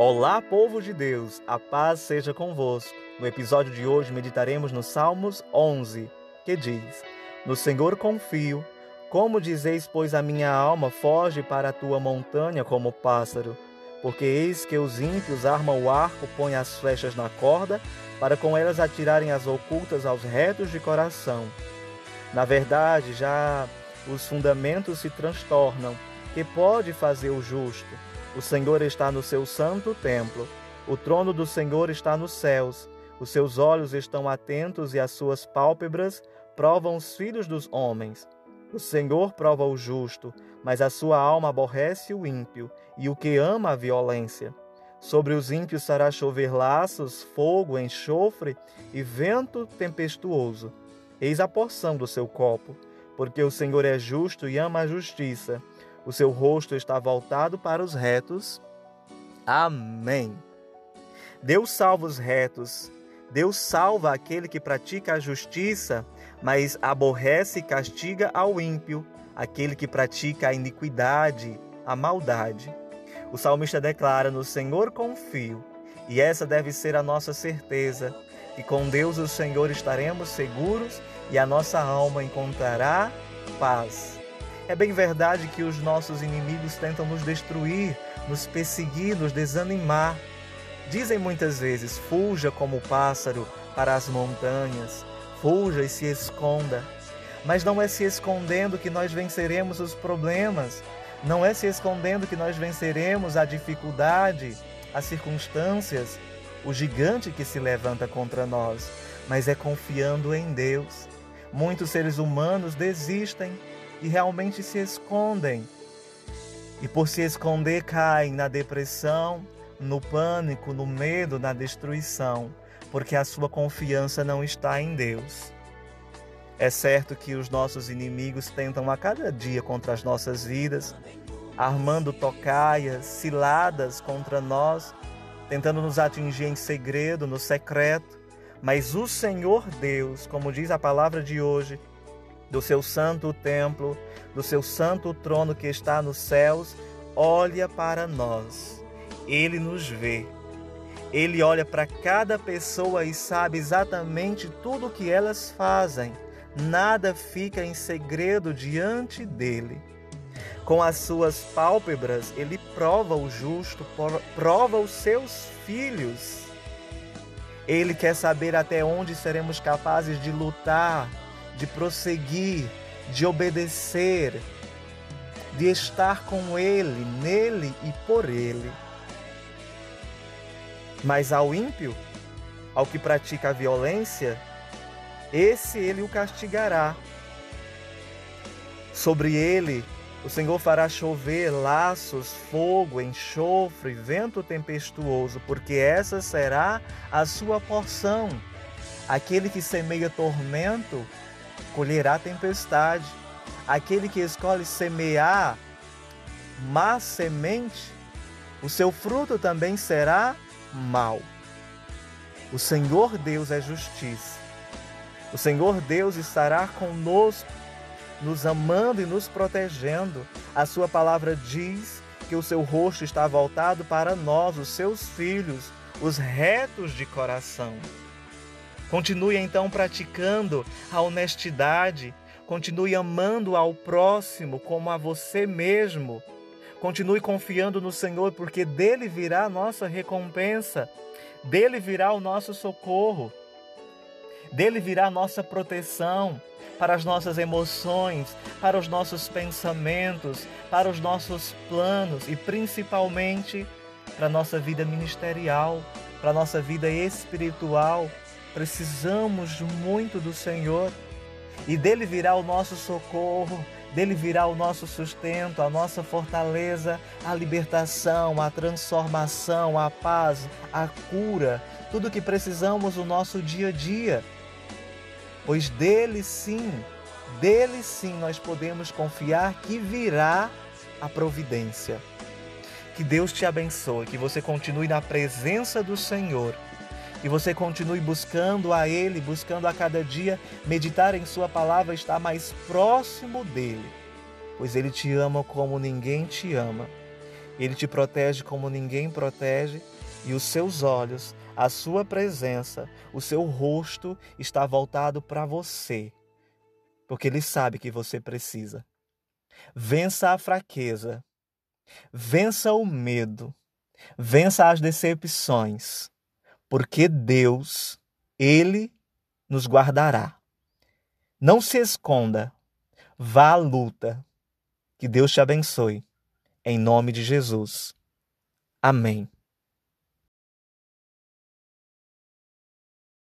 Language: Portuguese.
Olá, povo de Deus, a paz seja convosco. No episódio de hoje meditaremos no Salmos 11, que diz: No Senhor confio. Como dizeis, pois a minha alma foge para a tua montanha como pássaro? Porque eis que os ímpios armam o arco, põem as flechas na corda, para com elas atirarem as ocultas aos retos de coração. Na verdade, já os fundamentos se transtornam. Que pode fazer o justo? O Senhor está no seu santo templo. O trono do Senhor está nos céus. Os seus olhos estão atentos e as suas pálpebras provam os filhos dos homens. O Senhor prova o justo, mas a sua alma aborrece o ímpio e o que ama a violência. Sobre os ímpios fará chover laços, fogo, enxofre e vento tempestuoso. Eis a porção do seu copo, porque o Senhor é justo e ama a justiça o seu rosto está voltado para os retos. Amém. Deus salva os retos. Deus salva aquele que pratica a justiça, mas aborrece e castiga ao ímpio, aquele que pratica a iniquidade, a maldade. O salmista declara: No Senhor confio, e essa deve ser a nossa certeza, que com Deus o Senhor estaremos seguros e a nossa alma encontrará paz. É bem verdade que os nossos inimigos tentam nos destruir, nos perseguir, nos desanimar. Dizem muitas vezes: fuja como o pássaro para as montanhas, fuja e se esconda. Mas não é se escondendo que nós venceremos os problemas, não é se escondendo que nós venceremos a dificuldade, as circunstâncias, o gigante que se levanta contra nós, mas é confiando em Deus. Muitos seres humanos desistem e realmente se escondem. E por se esconder, caem na depressão, no pânico, no medo, na destruição, porque a sua confiança não está em Deus. É certo que os nossos inimigos tentam a cada dia contra as nossas vidas, armando tocaias, ciladas contra nós, tentando nos atingir em segredo, no secreto. Mas o Senhor Deus, como diz a palavra de hoje, do seu santo templo, do seu santo trono que está nos céus, olha para nós. Ele nos vê. Ele olha para cada pessoa e sabe exatamente tudo o que elas fazem. Nada fica em segredo diante dele. Com as suas pálpebras, ele prova o justo, prova os seus filhos. Ele quer saber até onde seremos capazes de lutar de prosseguir, de obedecer, de estar com Ele, nele e por Ele. Mas ao ímpio, ao que pratica a violência, esse ele o castigará. Sobre ele o Senhor fará chover laços, fogo, enxofre, vento tempestuoso, porque essa será a sua porção. Aquele que semeia tormento colherá tempestade. Aquele que escolhe semear má semente, o seu fruto também será mau. O Senhor Deus é justiça. O Senhor Deus estará conosco, nos amando e nos protegendo. A sua palavra diz que o seu rosto está voltado para nós, os seus filhos, os retos de coração. Continue então praticando a honestidade, continue amando ao próximo como a você mesmo. Continue confiando no Senhor, porque dele virá a nossa recompensa, dele virá o nosso socorro, dele virá a nossa proteção para as nossas emoções, para os nossos pensamentos, para os nossos planos e principalmente para a nossa vida ministerial, para a nossa vida espiritual Precisamos muito do Senhor e dele virá o nosso socorro, dele virá o nosso sustento, a nossa fortaleza, a libertação, a transformação, a paz, a cura, tudo que precisamos no nosso dia a dia. Pois dele sim, dele sim nós podemos confiar que virá a providência. Que Deus te abençoe, que você continue na presença do Senhor que você continue buscando a Ele, buscando a cada dia meditar em Sua palavra, estar mais próximo dele, pois Ele te ama como ninguém te ama. Ele te protege como ninguém protege. E os seus olhos, a sua presença, o seu rosto está voltado para você, porque ele sabe que você precisa. Vença a fraqueza, vença o medo, vença as decepções, porque Deus, Ele nos guardará. Não se esconda, vá à luta. Que Deus te abençoe. Em nome de Jesus. Amém.